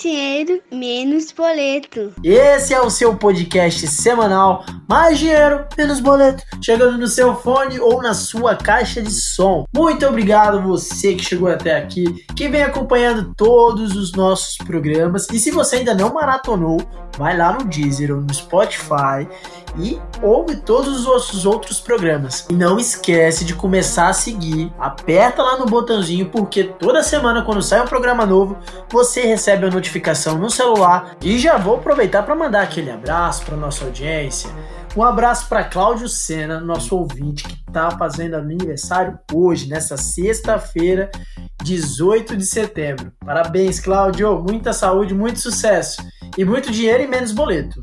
Dinheiro, menos boleto. Esse é o seu podcast semanal Mais dinheiro, menos boleto, chegando no seu fone ou na sua caixa de som. Muito obrigado você que chegou até aqui, que vem acompanhando todos os nossos programas. E se você ainda não maratonou, vai lá no Deezer ou no Spotify e ouve todos os outros programas. E não esquece de começar a seguir, aperta lá no botãozinho porque toda semana quando sai um programa novo, você recebe a notificação no celular. E já vou aproveitar para mandar aquele abraço para nossa audiência. Um abraço para Cláudio Sena, nosso ouvinte que está fazendo aniversário hoje, nessa sexta-feira, 18 de setembro. Parabéns, Cláudio! Muita saúde, muito sucesso e muito dinheiro e menos boleto.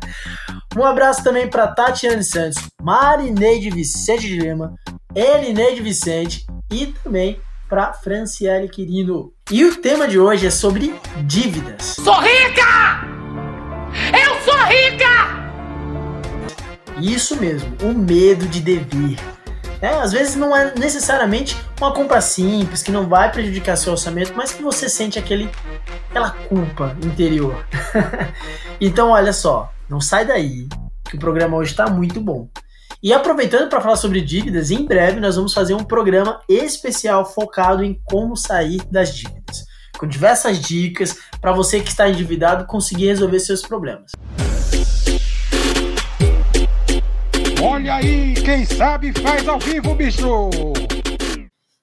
um abraço também para Tatiane Santos, Marineide Vicente de Lima, Elineide Vicente e também para Franciele Quirino. E o tema de hoje é sobre dívidas. Sou rica! Eu sou rica! Isso mesmo, o medo de dever. É, às vezes não é necessariamente uma compra simples, que não vai prejudicar seu orçamento, mas que você sente aquele, aquela culpa interior. então, olha só, não sai daí, que o programa hoje está muito bom. E aproveitando para falar sobre dívidas, em breve nós vamos fazer um programa especial focado em como sair das dívidas, com diversas dicas para você que está endividado conseguir resolver seus problemas. Olha aí, quem sabe faz ao vivo, bicho!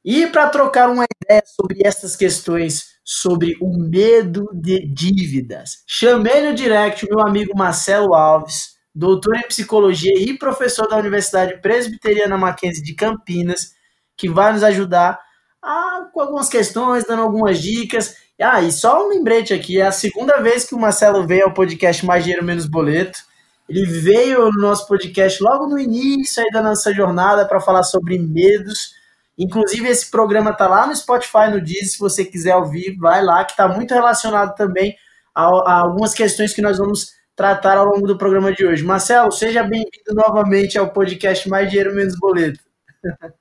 E para trocar uma ideia sobre essas questões, sobre o medo de dívidas, chamei no direct meu amigo Marcelo Alves, doutor em psicologia e professor da Universidade Presbiteriana Mackenzie de Campinas, que vai nos ajudar a, com algumas questões, dando algumas dicas. Ah, e só um lembrete aqui, é a segunda vez que o Marcelo veio ao podcast Mais Dinheiro Menos Boleto. Ele veio no nosso podcast logo no início aí da nossa jornada para falar sobre medos. Inclusive, esse programa tá lá no Spotify, no Deezer, se você quiser ouvir, vai lá, que está muito relacionado também a, a, algumas questões que nós vamos tratar ao longo do programa de hoje. Marcelo, seja bem-vindo novamente ao podcast Mais Dinheiro Menos Boleto.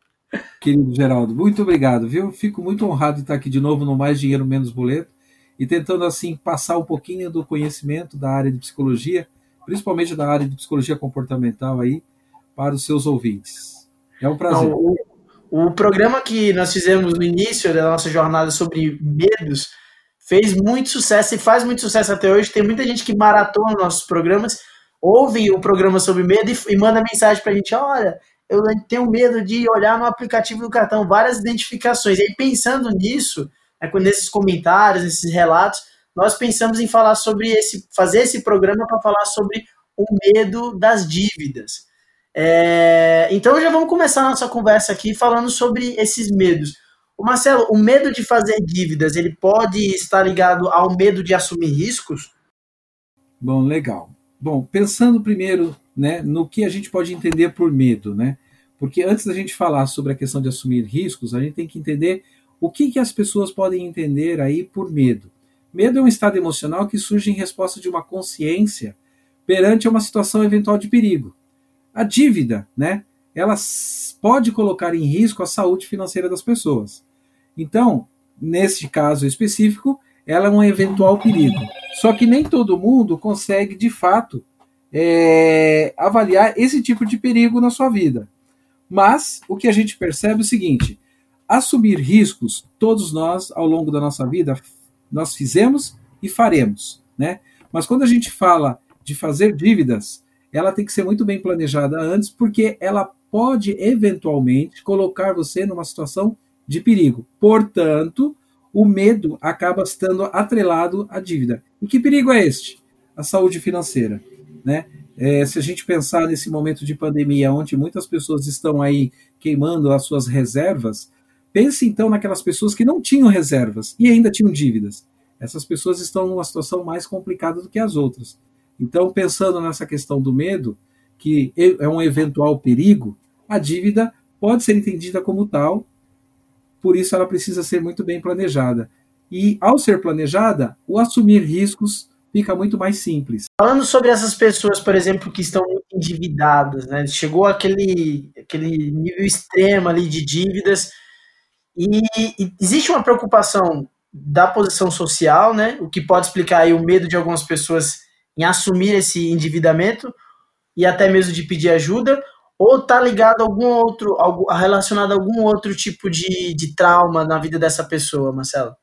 Querido Geraldo, muito obrigado, viu? Fico muito honrado de estar aqui de novo no Mais Dinheiro Menos Boleto e tentando, assim, passar um pouquinho do conhecimento da área de psicologia principalmente da área de psicologia comportamental aí, para os seus ouvintes. É um prazer. Então, o, o programa que nós fizemos no início da nossa jornada sobre medos fez muito sucesso e faz muito sucesso até hoje. Tem muita gente que maratona nossos programas, ouve o programa sobre medo e, e manda mensagem para a gente: olha, eu tenho medo de olhar no aplicativo do cartão, várias identificações. E aí, pensando nisso, né, nesses comentários, nesses relatos, nós pensamos em falar sobre esse, fazer esse programa para falar sobre o medo das dívidas. É, então já vamos começar a nossa conversa aqui falando sobre esses medos. O Marcelo, o medo de fazer dívidas, ele pode estar ligado ao medo de assumir riscos? Bom, legal. Bom, pensando primeiro né, no que a gente pode entender por medo, né? Porque antes da gente falar sobre a questão de assumir riscos, a gente tem que entender o que, que as pessoas podem entender aí por medo. Medo é um estado emocional que surge em resposta de uma consciência perante uma situação eventual de perigo. A dívida, né, ela pode colocar em risco a saúde financeira das pessoas. Então, neste caso específico, ela é um eventual perigo. Só que nem todo mundo consegue, de fato, é, avaliar esse tipo de perigo na sua vida. Mas o que a gente percebe é o seguinte: assumir riscos, todos nós, ao longo da nossa vida, nós fizemos e faremos, né? Mas quando a gente fala de fazer dívidas, ela tem que ser muito bem planejada antes, porque ela pode eventualmente colocar você numa situação de perigo. Portanto, o medo acaba estando atrelado à dívida. E que perigo é este? A saúde financeira, né? É, se a gente pensar nesse momento de pandemia, onde muitas pessoas estão aí queimando as suas reservas, Pense então naquelas pessoas que não tinham reservas e ainda tinham dívidas. Essas pessoas estão numa situação mais complicada do que as outras. Então, pensando nessa questão do medo, que é um eventual perigo, a dívida pode ser entendida como tal, por isso ela precisa ser muito bem planejada. E ao ser planejada, o assumir riscos fica muito mais simples. Falando sobre essas pessoas, por exemplo, que estão endividadas, né? Chegou aquele, aquele nível extremo ali de dívidas e, e existe uma preocupação da posição social, né? O que pode explicar aí o medo de algumas pessoas em assumir esse endividamento e até mesmo de pedir ajuda, ou está ligado a algum outro, relacionado a algum outro tipo de, de trauma na vida dessa pessoa, Marcelo?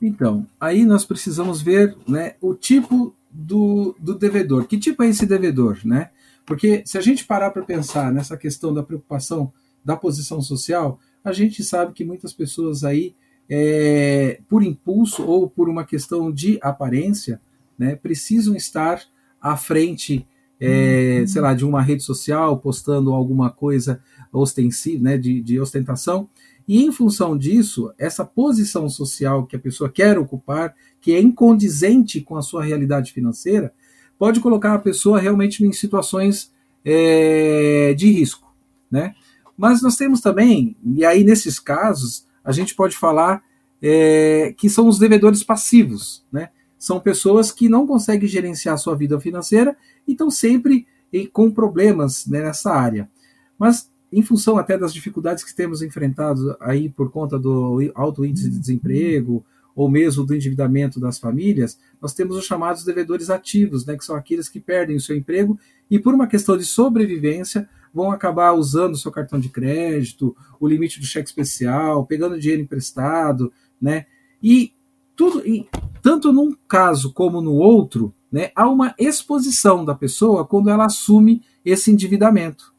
Então, aí nós precisamos ver né, o tipo do, do devedor. Que tipo é esse devedor? Né? Porque se a gente parar para pensar nessa questão da preocupação da posição social, a gente sabe que muitas pessoas aí, é, por impulso ou por uma questão de aparência, né, precisam estar à frente, é, uhum. sei lá, de uma rede social, postando alguma coisa ostensiva, né, de, de ostentação, e em função disso, essa posição social que a pessoa quer ocupar, que é incondizente com a sua realidade financeira, pode colocar a pessoa realmente em situações é, de risco, né? Mas nós temos também, e aí nesses casos, a gente pode falar é, que são os devedores passivos, né? São pessoas que não conseguem gerenciar sua vida financeira e estão sempre com problemas né, nessa área. Mas em função até das dificuldades que temos enfrentado aí por conta do alto índice de desemprego ou mesmo do endividamento das famílias, nós temos os chamados devedores ativos, né, que são aqueles que perdem o seu emprego e por uma questão de sobrevivência vão acabar usando o seu cartão de crédito, o limite do cheque especial, pegando dinheiro emprestado, né? E tudo, e tanto num caso como no outro, né, há uma exposição da pessoa quando ela assume esse endividamento.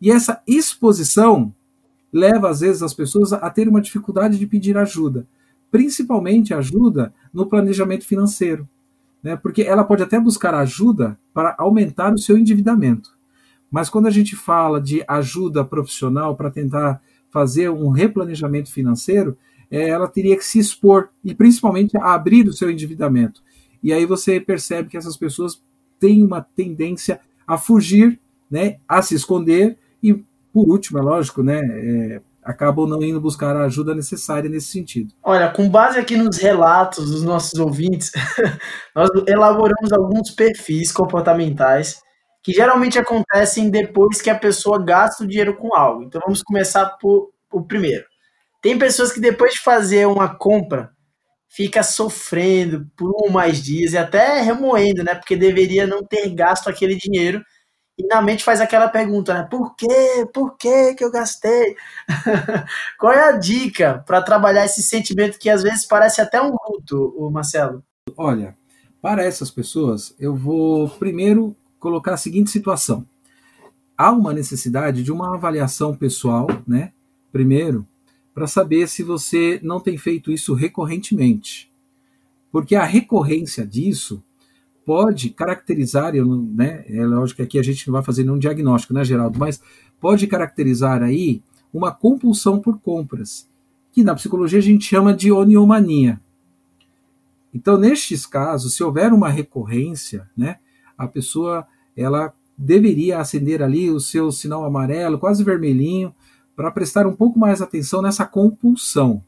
E essa exposição leva, às vezes, as pessoas a ter uma dificuldade de pedir ajuda, principalmente ajuda no planejamento financeiro. Né? Porque ela pode até buscar ajuda para aumentar o seu endividamento. Mas quando a gente fala de ajuda profissional para tentar fazer um replanejamento financeiro, é, ela teria que se expor e principalmente abrir o seu endividamento. E aí você percebe que essas pessoas têm uma tendência a fugir, né, a se esconder e, por último, é lógico, né, é, acabam não indo buscar a ajuda necessária nesse sentido. Olha, com base aqui nos relatos dos nossos ouvintes, nós elaboramos alguns perfis comportamentais que geralmente acontecem depois que a pessoa gasta o dinheiro com algo. Então vamos começar por o primeiro. Tem pessoas que depois de fazer uma compra fica sofrendo por um mais dias e até remoendo, né? Porque deveria não ter gasto aquele dinheiro e na mente faz aquela pergunta, né? Por quê? Por quê que eu gastei? Qual é a dica para trabalhar esse sentimento que às vezes parece até um luto, o Marcelo? Olha, para essas pessoas, eu vou primeiro colocar a seguinte situação. Há uma necessidade de uma avaliação pessoal, né? Primeiro, para saber se você não tem feito isso recorrentemente. Porque a recorrência disso pode caracterizar, eu não, né, é lógico que aqui a gente não vai fazer nenhum diagnóstico, né, Geraldo, mas pode caracterizar aí uma compulsão por compras, que na psicologia a gente chama de oniomania. Então, nestes casos, se houver uma recorrência, né, a pessoa ela deveria acender ali o seu sinal amarelo, quase vermelhinho, para prestar um pouco mais atenção nessa compulsão.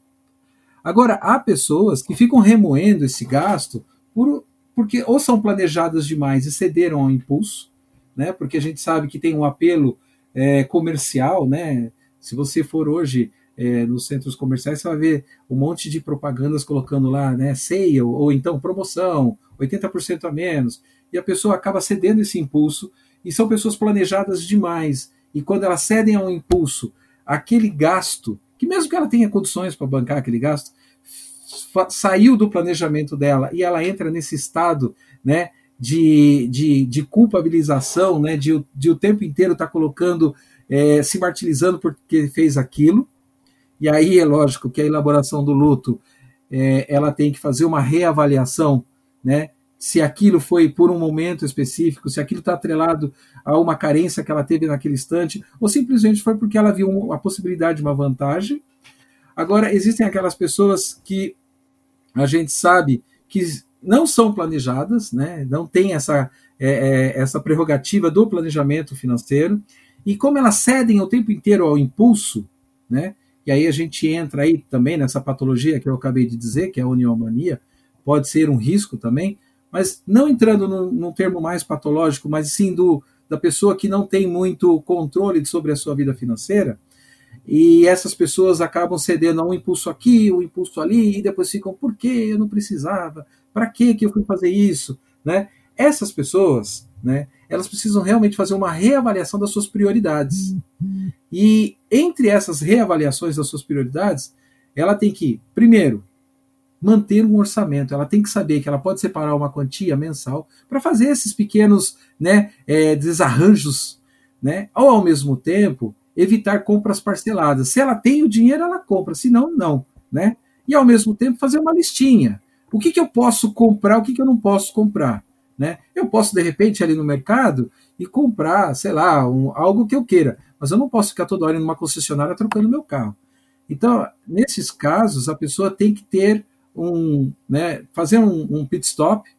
Agora, há pessoas que ficam remoendo esse gasto por porque ou são planejadas demais e cederam ao impulso, né? Porque a gente sabe que tem um apelo é, comercial, né? Se você for hoje é, nos centros comerciais, você vai ver um monte de propagandas colocando lá, né? Sale ou então promoção, 80% a menos, e a pessoa acaba cedendo esse impulso. E são pessoas planejadas demais. E quando elas cedem ao impulso, aquele gasto, que mesmo que ela tenha condições para bancar aquele gasto, saiu do planejamento dela e ela entra nesse estado né, de, de, de culpabilização, né, de, de o tempo inteiro estar tá colocando, é, se martirizando porque fez aquilo. E aí é lógico que a elaboração do luto é, ela tem que fazer uma reavaliação, né? Se aquilo foi por um momento específico, se aquilo está atrelado a uma carência que ela teve naquele instante, ou simplesmente foi porque ela viu a possibilidade de uma vantagem. Agora, existem aquelas pessoas que a gente sabe que não são planejadas, né? não tem essa, é, é, essa prerrogativa do planejamento financeiro, e como elas cedem o tempo inteiro ao impulso, né? e aí a gente entra aí também nessa patologia que eu acabei de dizer, que é a uniomania, pode ser um risco também, mas não entrando num, num termo mais patológico, mas sim do, da pessoa que não tem muito controle sobre a sua vida financeira, E essas pessoas acabam cedendo a um impulso aqui, um impulso ali, e depois ficam, por que eu não precisava? Para que eu fui fazer isso? Né? Essas pessoas, né, elas precisam realmente fazer uma reavaliação das suas prioridades. E entre essas reavaliações das suas prioridades, ela tem que, primeiro, manter um orçamento. Ela tem que saber que ela pode separar uma quantia mensal para fazer esses pequenos né, é, desarranjos, né? Ou ao mesmo tempo evitar compras parceladas. Se ela tem o dinheiro, ela compra, se não, não, né? E ao mesmo tempo fazer uma listinha. O que, que eu posso comprar, o que, que eu não posso comprar, né? Eu posso de repente ali no mercado e comprar, sei lá, um, algo que eu queira, mas eu não posso ficar toda hora numa concessionária trocando meu carro. Então, nesses casos, a pessoa tem que ter um, né, fazer um, um pit stop,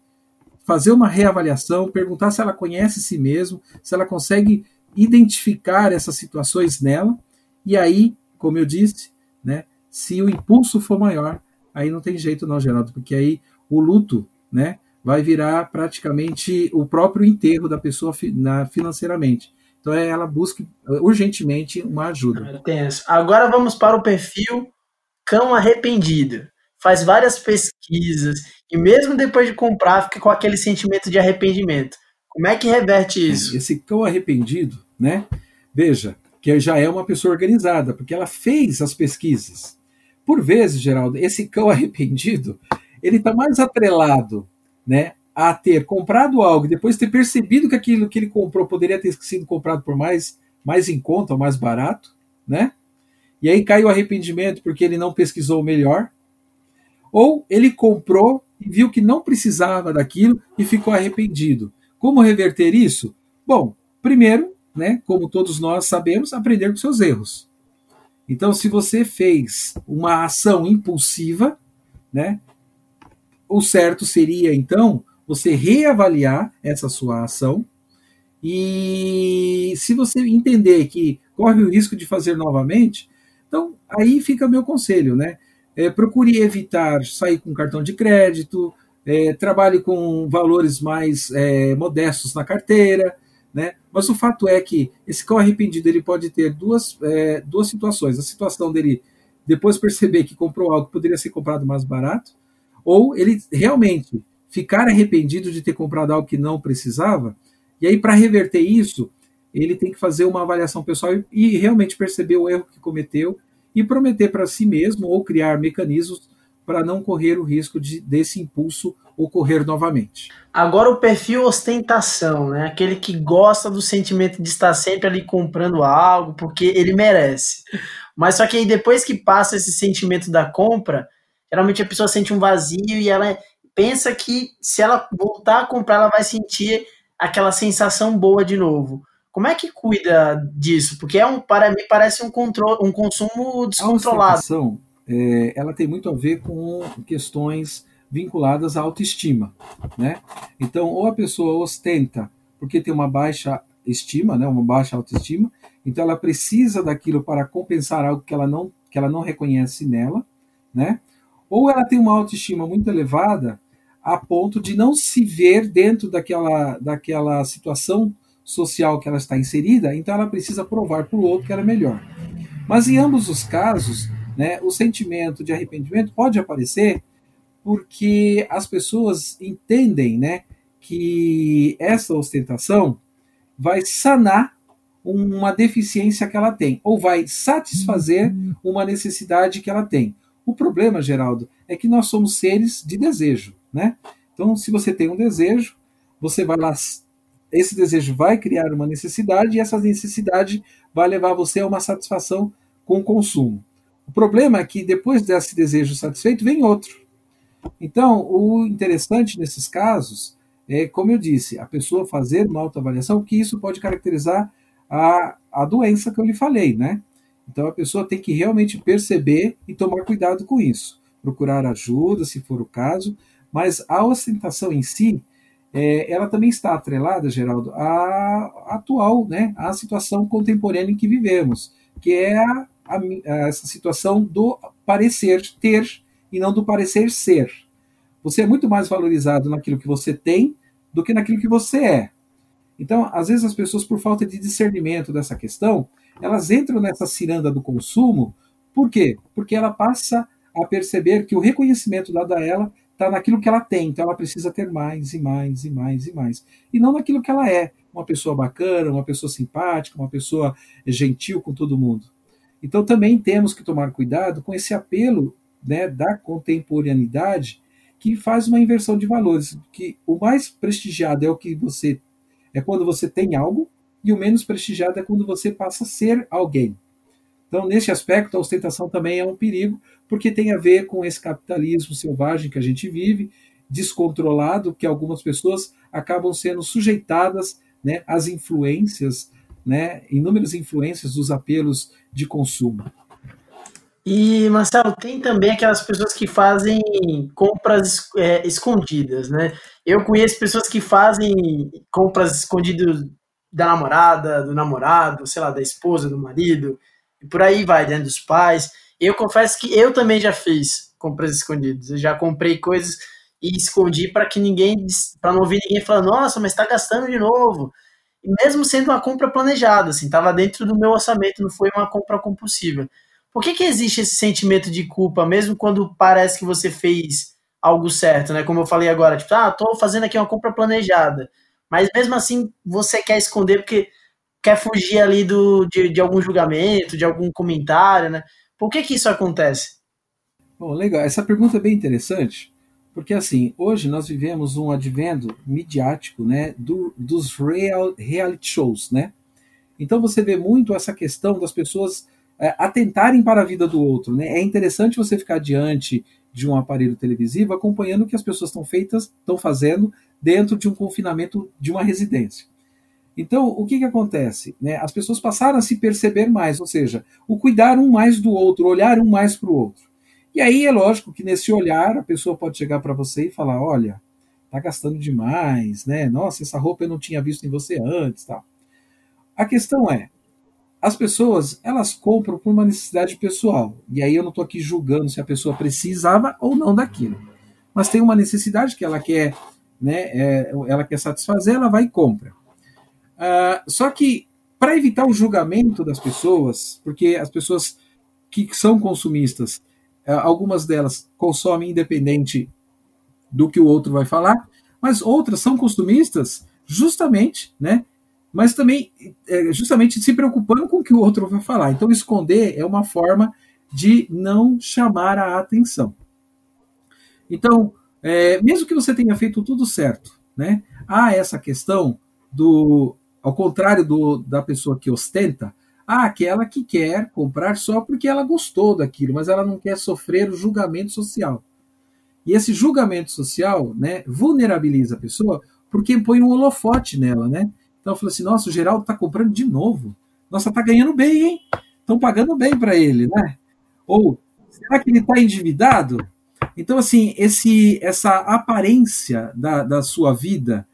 fazer uma reavaliação, perguntar se ela conhece si mesmo, se ela consegue identificar essas situações nela, e aí, como eu disse, né, se o impulso for maior, aí não tem jeito não, Geraldo, porque aí o luto, né, vai virar praticamente o próprio enterro da pessoa na, financeiramente. Então é, ela busca urgentemente uma ajuda. Agora vamos para o perfil cão arrependido faz várias pesquisas e mesmo depois de comprar fica com aquele sentimento de arrependimento. Como é que reverte isso? Esse cão arrependido, né? Veja, que já é uma pessoa organizada, porque ela fez as pesquisas. Por vezes, Geraldo, esse cão arrependido, ele está mais atrelado, né, a ter comprado algo e depois ter percebido que aquilo que ele comprou poderia ter sido comprado por mais, mais em conta mais barato, né? E aí cai o arrependimento porque ele não pesquisou melhor, ou ele comprou e viu que não precisava daquilo e ficou arrependido. Como reverter isso? Bom, primeiro, né, como todos nós sabemos, aprender com seus erros. Então, se você fez uma ação impulsiva, né, o certo seria então você reavaliar essa sua ação e se você entender que corre o risco de fazer novamente, então aí fica meu conselho, né? É, procure evitar sair com cartão de crédito, é, trabalhe com valores mais é, modestos na carteira, né? Mas o fato é que esse cão arrependido ele pode ter duas, é, duas situações. A situação dele depois perceber que comprou algo que poderia ser comprado mais barato, ou ele realmente ficar arrependido de ter comprado algo que não precisava, e aí para reverter isso, ele tem que fazer uma avaliação pessoal e, e realmente perceber o erro que cometeu e prometer para si mesmo ou criar mecanismos para não correr o risco de, desse impulso ocorrer novamente. Agora o perfil ostentação, né? Aquele que gosta do sentimento de estar sempre ali comprando algo porque ele merece. Mas só que aí depois que passa esse sentimento da compra, geralmente a pessoa sente um vazio e ela pensa que se ela voltar a comprar, ela vai sentir aquela sensação boa de novo. Como é que cuida disso? Porque é um, para mim parece um, controle, um consumo descontrolado. A é, ela tem muito a ver com questões vinculadas à autoestima, né? Então, ou a pessoa ostenta porque tem uma baixa estima, né, uma baixa autoestima, então ela precisa daquilo para compensar algo que ela não que ela não reconhece nela, né? Ou ela tem uma autoestima muito elevada a ponto de não se ver dentro daquela daquela situação social que ela está inserida, então ela precisa provar para o outro que ela é melhor. Mas em ambos os casos, né, o sentimento de arrependimento pode aparecer porque as pessoas entendem né, que essa ostentação vai sanar uma deficiência que ela tem, ou vai satisfazer uma necessidade que ela tem. O problema, Geraldo, é que nós somos seres de desejo. Né? Então, se você tem um desejo, você vai lá esse desejo vai criar uma necessidade e essa necessidade vai levar você a uma satisfação com o consumo. O problema é que depois desse desejo satisfeito vem outro. Então, o interessante nesses casos é, como eu disse, a pessoa fazer uma autoavaliação, que isso pode caracterizar a, a doença que eu lhe falei, né? Então a pessoa tem que realmente perceber e tomar cuidado com isso. Procurar ajuda, se for o caso, mas a ostentação em si, é, ela também está atrelada, Geraldo, à atual, né, à situação contemporânea em que vivemos, que é a, a, a, essa situação do parecer ter e não do parecer ser. Você é muito mais valorizado naquilo que você tem do que naquilo que você é. Então, às vezes as pessoas, por falta de discernimento dessa questão, elas entram nessa ciranda do consumo. Por quê? Porque ela passa a perceber que o reconhecimento dado a ela está naquilo que ela tem, então ela precisa ter mais e mais e mais e mais. E não naquilo que ela é, uma pessoa bacana, uma pessoa simpática, uma pessoa gentil com todo mundo. Então também temos que tomar cuidado com esse apelo né, da contemporaneidade que faz uma inversão de valores, que o mais prestigiado é o que você é quando você tem algo e o menos prestigiado é quando você passa a ser alguém. Então, nesse aspecto, a ostentação também é um perigo, porque tem a ver com esse capitalismo selvagem que a gente vive, descontrolado, que algumas pessoas acabam sendo sujeitadas né, às influências, né, inúmeras influências dos apelos de consumo. E, Marcelo, tem também aquelas pessoas que fazem compras é, escondidas, né? Eu conheço pessoas que fazem compras escondidas da namorada, do namorado, sei lá, da esposa, do marido, e por aí vai, dentro dos pais. Eu confesso que eu também já fiz compras escondidas. Eu já comprei coisas e escondi para que ninguém, para não ouvir ninguém falar, nossa, mas está gastando de novo. E mesmo sendo uma compra planejada, assim, estava dentro do meu orçamento, não foi uma compra compulsiva. Por que, que existe esse sentimento de culpa, mesmo quando parece que você fez algo certo, né? Como eu falei agora, tipo, ah, tô fazendo aqui uma compra planejada. Mas mesmo assim, você quer esconder porque quer fugir ali do, de, de algum julgamento, de algum comentário, né? Por que, que isso acontece? Bom, legal. Essa pergunta é bem interessante, porque assim, hoje nós vivemos um advento midiático, né, do, dos real, reality shows, né? Então você vê muito essa questão das pessoas é, atentarem para a vida do outro, né? É interessante você ficar diante de um aparelho televisivo acompanhando o que as pessoas estão feitas, estão fazendo dentro de um confinamento de uma residência. Então, o que, que acontece? Né? As pessoas passaram a se perceber mais, ou seja, o cuidar um mais do outro, olhar um mais para o outro. E aí é lógico que nesse olhar a pessoa pode chegar para você e falar: olha, tá gastando demais, né? Nossa, essa roupa eu não tinha visto em você antes, tal. A questão é, as pessoas elas compram por uma necessidade pessoal. E aí eu não estou aqui julgando se a pessoa precisava ou não daquilo. Mas tem uma necessidade que ela quer, né? É, ela quer satisfazer, ela vai e compra. Uh, só que, para evitar o julgamento das pessoas, porque as pessoas que são consumistas, uh, algumas delas consomem independente do que o outro vai falar, mas outras são consumistas justamente, né? Mas também é, justamente se preocupando com o que o outro vai falar. Então, esconder é uma forma de não chamar a atenção. Então, é, mesmo que você tenha feito tudo certo, né? Há essa questão do ao contrário do, da pessoa que ostenta, há aquela que quer comprar só porque ela gostou daquilo, mas ela não quer sofrer o julgamento social. E esse julgamento social né, vulnerabiliza a pessoa porque põe um holofote nela, né? Então fala assim, nossa, o Geraldo está comprando de novo. Nossa, está ganhando bem, hein? Estão pagando bem para ele, né? Ou será que ele está endividado? Então, assim, esse, essa aparência da, da sua vida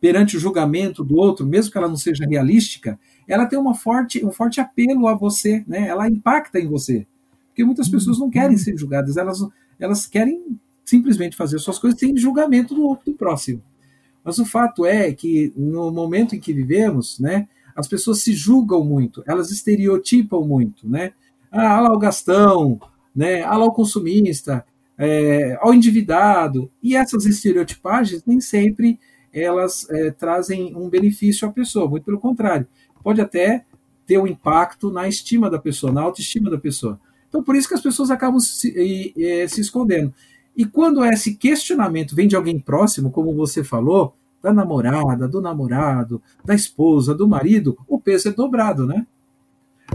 perante o julgamento do outro, mesmo que ela não seja realística, ela tem uma forte, um forte apelo a você, né? ela impacta em você. Porque muitas pessoas não querem ser julgadas, elas, elas querem simplesmente fazer suas coisas sem julgamento do, do próximo. Mas o fato é que no momento em que vivemos, né, as pessoas se julgam muito, elas estereotipam muito, né? Ah, lá o gastão, né? Ah, lá o consumista, é, ao endividado. E essas estereotipagens nem sempre elas é, trazem um benefício à pessoa, muito pelo contrário, pode até ter um impacto na estima da pessoa, na autoestima da pessoa. Então, por isso que as pessoas acabam se, se escondendo. E quando esse questionamento vem de alguém próximo, como você falou, da namorada, do namorado, da esposa, do marido, o peso é dobrado, né?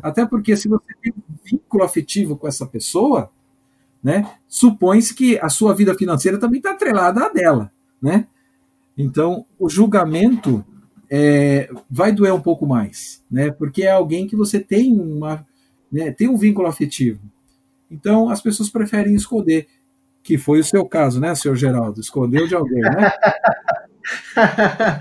Até porque se você tem um vínculo afetivo com essa pessoa, né, supõe-se que a sua vida financeira também está atrelada à dela, né? Então, o julgamento é, vai doer um pouco mais, né? Porque é alguém que você tem uma, né, tem um vínculo afetivo. Então, as pessoas preferem esconder, que foi o seu caso, né, senhor Geraldo? Escondeu de alguém, né?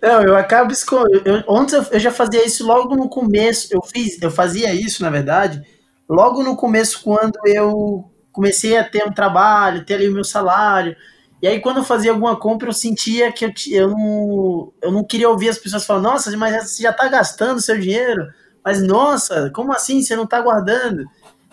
Não, eu acabo escondendo. Ontem eu, eu já fazia isso logo no começo. Eu fiz, eu fazia isso, na verdade, logo no começo, quando eu comecei a ter um trabalho, ter ali o meu salário E aí, quando eu fazia alguma compra, eu sentia que eu, eu, não, eu não queria ouvir as pessoas falando, nossa, mas você já está gastando seu dinheiro. Mas, nossa, como assim? Você não está guardando?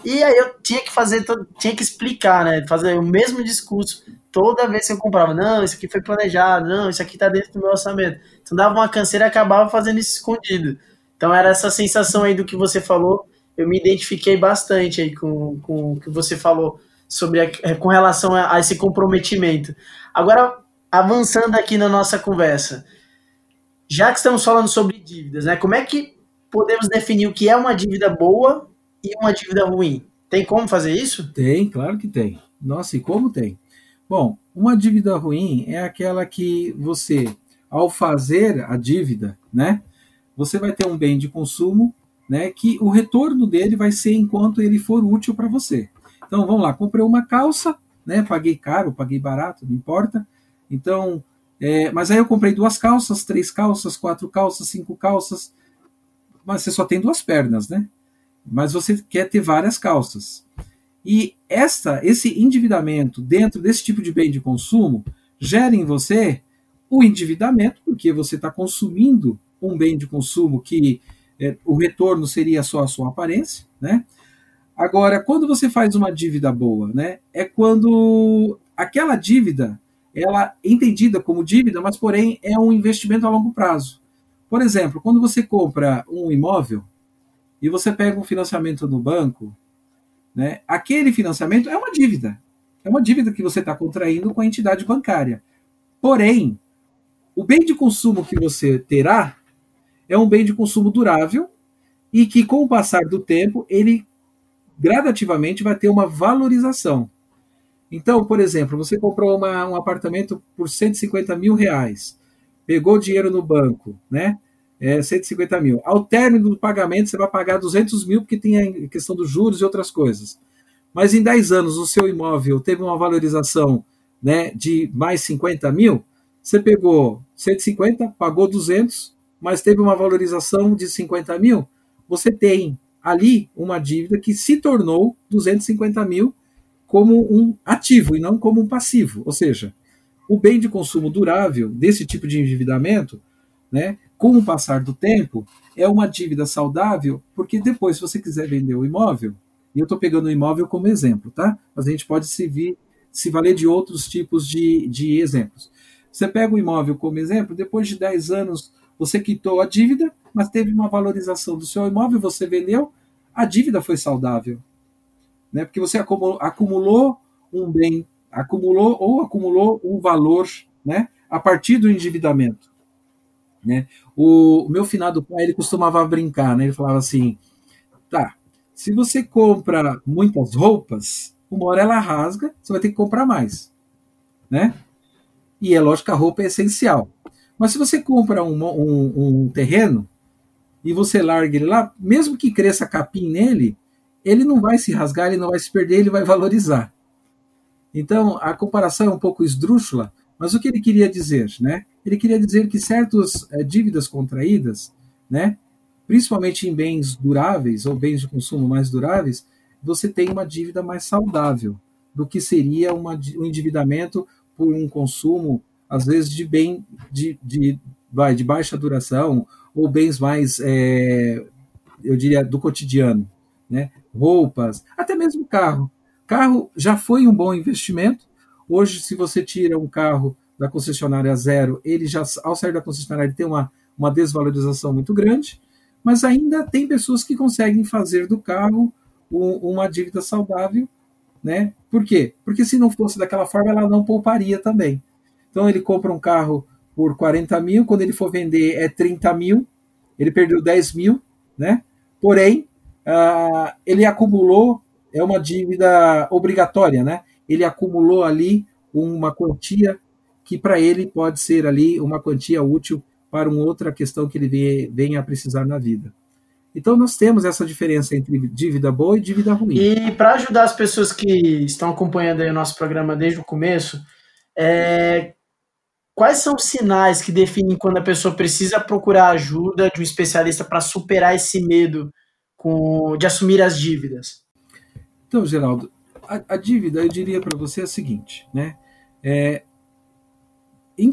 E aí eu tinha que fazer, tinha que explicar, né? Fazer o mesmo discurso toda vez que eu comprava. Não, isso aqui foi planejado, não, isso aqui está dentro do meu orçamento. Então dava uma canseira e acabava fazendo isso escondido. Então era essa sensação aí do que você falou. Eu me identifiquei bastante aí com, com o que você falou sobre a, com relação a, a esse comprometimento. Agora, avançando aqui na nossa conversa, já que estamos falando sobre dívidas, né? Como é que podemos definir o que é uma dívida boa e uma dívida ruim? Tem como fazer isso? Tem, claro que tem. Nossa, e como tem? Bom, uma dívida ruim é aquela que você, ao fazer a dívida, né, você vai ter um bem de consumo, né, que o retorno dele vai ser enquanto ele for útil para você. Então vamos lá, comprei uma calça, né? Paguei caro, paguei barato, não importa. Então, é, mas aí eu comprei duas calças, três calças, quatro calças, cinco calças. Mas você só tem duas pernas, né? Mas você quer ter várias calças. E esta, esse endividamento dentro desse tipo de bem de consumo gera em você o endividamento, porque você está consumindo um bem de consumo que é, o retorno seria só a sua aparência, né? Agora, quando você faz uma dívida boa, né, é quando aquela dívida, ela é entendida como dívida, mas porém é um investimento a longo prazo. Por exemplo, quando você compra um imóvel e você pega um financiamento no banco, né, aquele financiamento é uma dívida. É uma dívida que você está contraindo com a entidade bancária. Porém, o bem de consumo que você terá é um bem de consumo durável e que, com o passar do tempo, ele gradativamente vai ter uma valorização. Então, por exemplo, você comprou uma, um apartamento por 150 mil reais, pegou dinheiro no banco, né? É, 150 mil. Ao término do pagamento, você vai pagar 200 mil, porque tem a questão dos juros e outras coisas. Mas em 10 anos, o seu imóvel teve uma valorização né, de mais 50 mil, você pegou 150, pagou 200, mas teve uma valorização de 50 mil, você tem ali uma dívida que se tornou 250 mil como um ativo e não como um passivo. Ou seja, o bem de consumo durável desse tipo de endividamento, né, com o passar do tempo, é uma dívida saudável, porque depois, se você quiser vender o imóvel, e eu estou pegando o imóvel como exemplo, tá? Mas a gente pode se, vir, se valer de outros tipos de, de exemplos. Você pega o imóvel como exemplo, depois de 10 anos você quitou a dívida, mas teve uma valorização do seu imóvel, você vendeu, a dívida foi saudável. Né? Porque você acumulou, um bem, acumulou ou acumulou um valor né? a partir do endividamento. Né? O, o meu finado pai ele costumava brincar, né? ele falava assim: tá, se você compra muitas roupas, uma hora ela rasga, você vai ter que comprar mais. Né? E é lógico que a roupa é essencial. Mas se você compra um, um, um terreno, e você larga ele lá, mesmo que cresça capim nele, ele não vai se rasgar, ele não vai se perder, ele vai valorizar. Então, a comparação é um pouco esdrúxula, mas o que ele queria dizer, né? Ele queria dizer que certas é, dívidas contraídas, né, principalmente em bens duráveis ou bens de consumo mais duráveis, você tem uma dívida mais saudável do que seria uma, um endividamento por um consumo, às vezes, de bem de, de, vai, de baixa duração ou bens mais, é, eu diria, do cotidiano, né? roupas, até mesmo carro. Carro já foi um bom investimento. Hoje, se você tira um carro da concessionária zero, ele já, ao sair da concessionária, tem uma, uma desvalorização muito grande, mas ainda tem pessoas que conseguem fazer do carro um, uma dívida saudável, né? Por quê? Porque se não fosse daquela forma, ela não pouparia também. Então ele compra um carro por 40 mil, quando ele for vender é 30 mil, ele perdeu 10 mil, né? Porém, uh, ele acumulou, é uma dívida obrigatória, né? Ele acumulou ali uma quantia que para ele pode ser ali uma quantia útil para uma outra questão que ele venha a precisar na vida. Então nós temos essa diferença entre dívida boa e dívida ruim. E para ajudar as pessoas que estão acompanhando o nosso programa desde o começo, é, Quais são os sinais que definem quando a pessoa precisa procurar ajuda de um especialista para superar esse medo com, de assumir as dívidas? Então, Geraldo, a, a dívida, eu diria para você é a seguinte, né? É,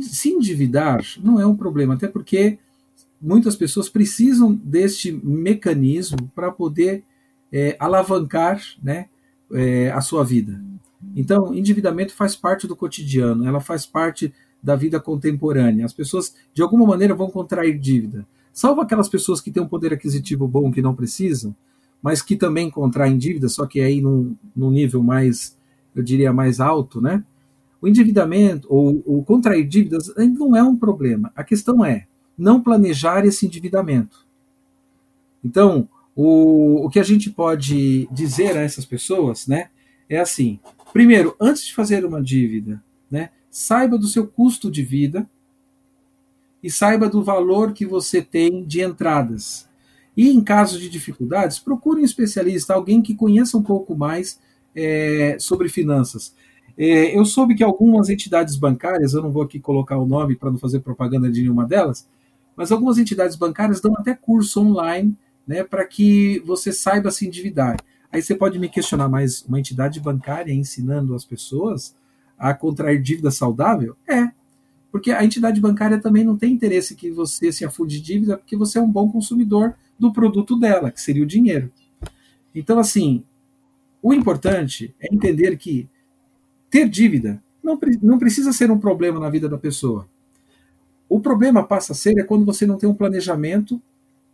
se endividar não é um problema, até porque muitas pessoas precisam deste mecanismo para poder é, alavancar né, é, a sua vida. Então, endividamento faz parte do cotidiano, ela faz parte da vida contemporânea. As pessoas, de alguma maneira, vão contrair dívida. Salvo aquelas pessoas que têm um poder aquisitivo bom que não precisam, mas que também contraem dívida, só que aí num, num nível mais, eu diria, mais alto, né? O endividamento ou, ou contrair dívidas não é um problema. A questão é não planejar esse endividamento. Então, o, o que a gente pode dizer a essas pessoas, né, é assim: primeiro, antes de fazer uma dívida, né, saiba do seu custo de vida e saiba do valor que você tem de entradas. E em caso de dificuldades, procure um especialista, alguém que conheça um pouco mais é, sobre finanças. É, eu soube que algumas entidades bancárias, eu não vou aqui colocar o nome para não fazer propaganda de nenhuma delas, mas algumas entidades bancárias dão até curso online né, para que você saiba se endividar. Aí você pode me questionar, mas uma entidade bancária ensinando as pessoas a contrair dívida saudável? É, porque a entidade bancária também não tem interesse que você se afunde de dívida, porque você é um bom consumidor do produto dela, que seria o dinheiro. Então, assim, o importante é entender que ter dívida não, não precisa ser um problema na vida da pessoa. O problema passa a ser é quando você não tem um planejamento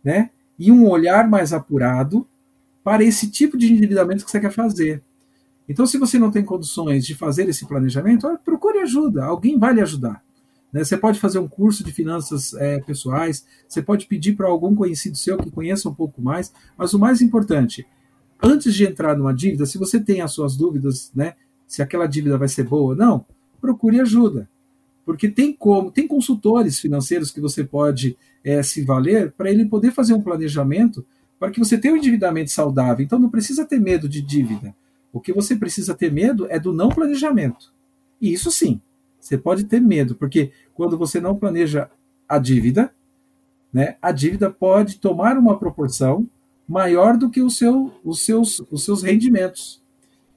né, e um olhar mais apurado para esse tipo de endividamento que você quer fazer. Então, se você não tem condições de fazer esse planejamento, procure ajuda, alguém vai lhe ajudar. Né? Você pode fazer um curso de finanças é, pessoais, você pode pedir para algum conhecido seu que conheça um pouco mais, mas o mais importante, antes de entrar numa dívida, se você tem as suas dúvidas, né, se aquela dívida vai ser boa ou não, procure ajuda. Porque tem como, tem consultores financeiros que você pode é, se valer para ele poder fazer um planejamento para que você tenha um endividamento saudável. Então não precisa ter medo de dívida. O que você precisa ter medo é do não planejamento. E isso sim, você pode ter medo, porque quando você não planeja a dívida, né, a dívida pode tomar uma proporção maior do que o seu, os, seus, os seus rendimentos.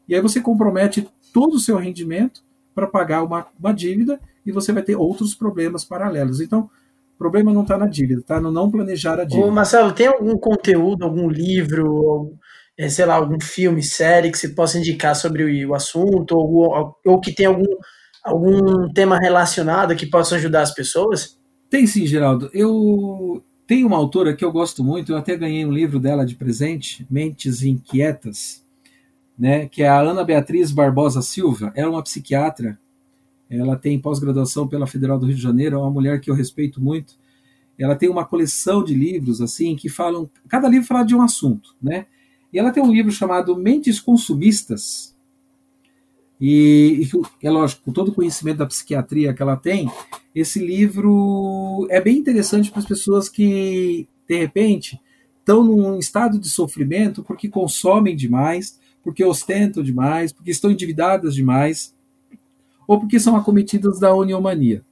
E aí você compromete todo o seu rendimento para pagar uma, uma dívida e você vai ter outros problemas paralelos. Então, o problema não está na dívida, está no não planejar a dívida. Ô Marcelo, tem algum conteúdo, algum livro, é, sei lá, algum filme, série que você possa indicar sobre o assunto, ou, ou que tem algum, algum tema relacionado que possa ajudar as pessoas? Tem sim, Geraldo. Eu tenho uma autora que eu gosto muito, eu até ganhei um livro dela de presente, Mentes Inquietas, né, que é a Ana Beatriz Barbosa Silva. Ela é uma psiquiatra, ela tem pós-graduação pela Federal do Rio de Janeiro, é uma mulher que eu respeito muito. Ela tem uma coleção de livros assim que falam, cada livro fala de um assunto, né? E ela tem um livro chamado Mentes Consumistas. E, e é lógico, com todo o conhecimento da psiquiatria que ela tem, esse livro é bem interessante para as pessoas que, de repente, estão num estado de sofrimento porque consomem demais, porque ostentam demais, porque estão endividadas demais, ou porque são acometidas da oniomania.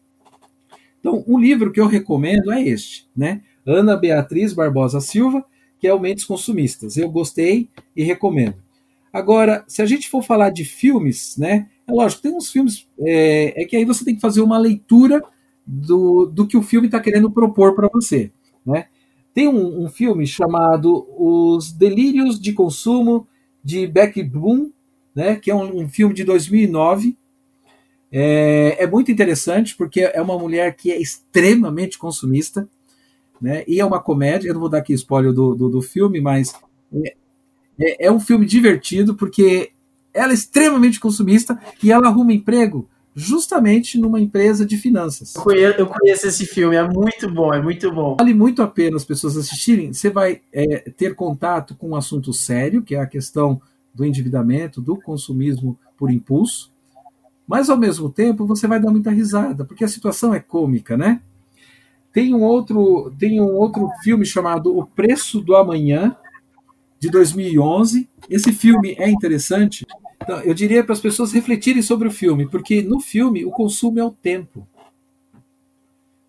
Então, um livro que eu recomendo é este, né? Ana Beatriz Barbosa Silva, que é o Mentes Consumistas. Eu gostei e recomendo. Agora, se a gente for falar de filmes, né? É lógico, tem uns filmes. É, é que aí você tem que fazer uma leitura do, do que o filme está querendo propor para você. Né? Tem um, um, filme chamado Os Delírios de Consumo de Beck Bloom, né? que é um, um filme de 2009. É, é muito interessante porque é uma mulher que é extremamente consumista né? E é uma comédia, eu não vou dar aqui spoiler do, do, do filme, mas é, é, é, um filme divertido porque ela é extremamente consumista e ela arruma emprego justamente numa empresa de finanças. Eu conheço, eu conheço esse filme, é muito bom, é muito bom. Vale muito a pena as pessoas assistirem. Você vai é, ter contato com um assunto sério, que é a questão do endividamento, do consumismo por impulso, mas ao mesmo tempo você vai dar muita risada, porque a situação é cômica, né? Tem um outro, tem um outro filme chamado O Preço do Amanhã, de 2011. Esse filme é interessante. Então, eu diria para as pessoas refletirem sobre o filme, porque no filme o consumo é o tempo.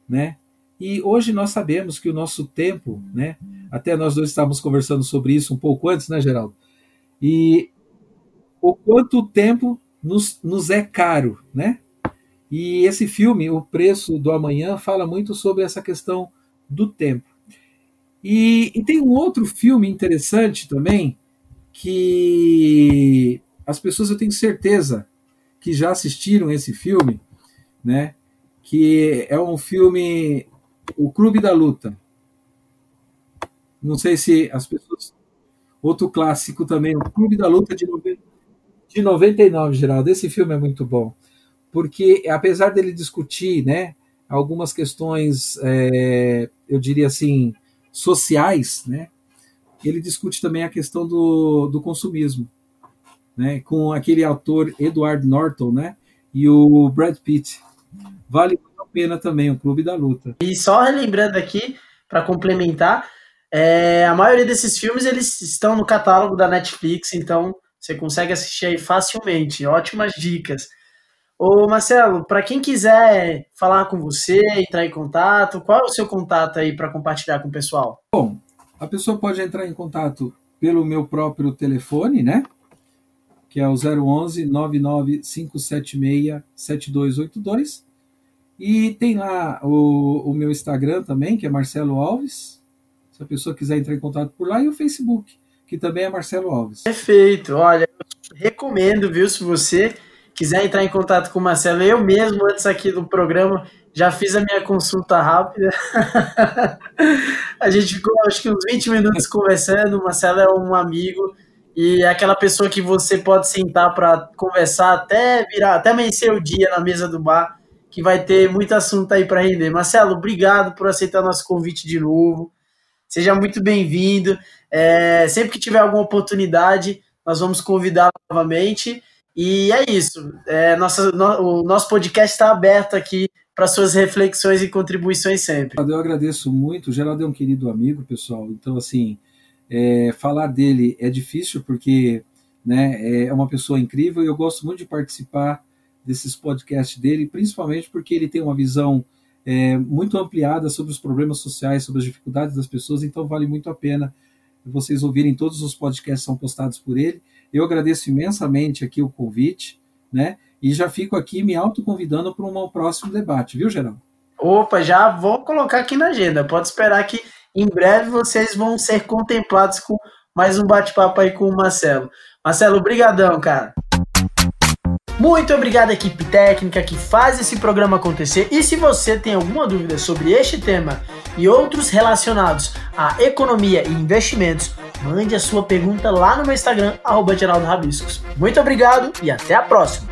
Né? E hoje nós sabemos que o nosso tempo, né? Até nós dois estávamos conversando sobre isso um pouco antes, né, Geraldo? E o quanto o tempo nos, nos é caro, né? E esse filme, O Preço do Amanhã, fala muito sobre essa questão do tempo. E, e tem um outro filme interessante também, que as pessoas eu tenho certeza que já assistiram esse filme, né? Que é um filme, O Clube da Luta. Não sei se as pessoas. Outro clássico também, O Clube da Luta de, de 99, Geraldo. Esse filme é muito bom, porque apesar dele discutir, né, algumas questões, é, eu diria assim, sociais, né? Ele discute também a questão do, do consumismo, né? Com aquele autor Edward Norton, né? E o Brad Pitt. Vale a pena também o Clube da Luta. E só relembrando aqui para complementar, é, a maioria desses filmes eles estão no catálogo da Netflix, então você consegue assistir aí facilmente. Ótimas dicas. Ô Marcelo, para quem quiser falar com você, entrar em contato, qual é o seu contato aí para compartilhar com o pessoal? Bom, a pessoa pode entrar em contato pelo meu próprio telefone, né? Que é o 011 99576 7282. E tem lá o, o meu Instagram também, que é Marcelo Alves. Se a pessoa quiser entrar em contato por lá, e o Facebook, que também é Marcelo Alves. Perfeito. Olha, recomendo, viu, se você quiser entrar em contato com o Marcelo, eu mesmo, antes aqui do programa, já fiz a minha consulta rápida. a gente ficou, acho que uns 20 minutos conversando. O Marcelo é um amigo e é aquela pessoa que você pode sentar para conversar até virar, até amanhecer o dia na mesa do bar, que vai ter muito assunto aí para render. Marcelo, obrigado por aceitar nosso convite de novo. Seja muito bem-vindo. É, sempre que tiver alguma oportunidade, nós vamos convidar novamente. E é isso. É, nossa, no, o nosso podcast está aberto aqui para suas reflexões e contribuições sempre. Eu agradeço muito. O Geraldo é um querido amigo, pessoal. Então, assim, é, falar dele é difícil porque né, é uma pessoa incrível e eu gosto muito de participar desses podcasts dele, principalmente porque ele tem uma visão é, muito ampliada sobre os problemas sociais, sobre as dificuldades das pessoas. Então, vale muito a pena vocês ouvirem todos os podcasts que são postados por ele. Eu agradeço imensamente aqui o convite, né? E já fico aqui me autoconvidando para um próximo debate, viu, Geraldo? Opa, já vou colocar aqui na agenda. Pode esperar que em breve vocês vão ser contemplados com mais um bate-papo aí com o Marcelo. Marcelo, brigadão, cara. Muito obrigado, equipe técnica que faz esse programa acontecer. E se você tem alguma dúvida sobre este tema e outros relacionados à economia e investimentos, mande a sua pergunta lá no meu Instagram, arroba Muito obrigado e até a próxima!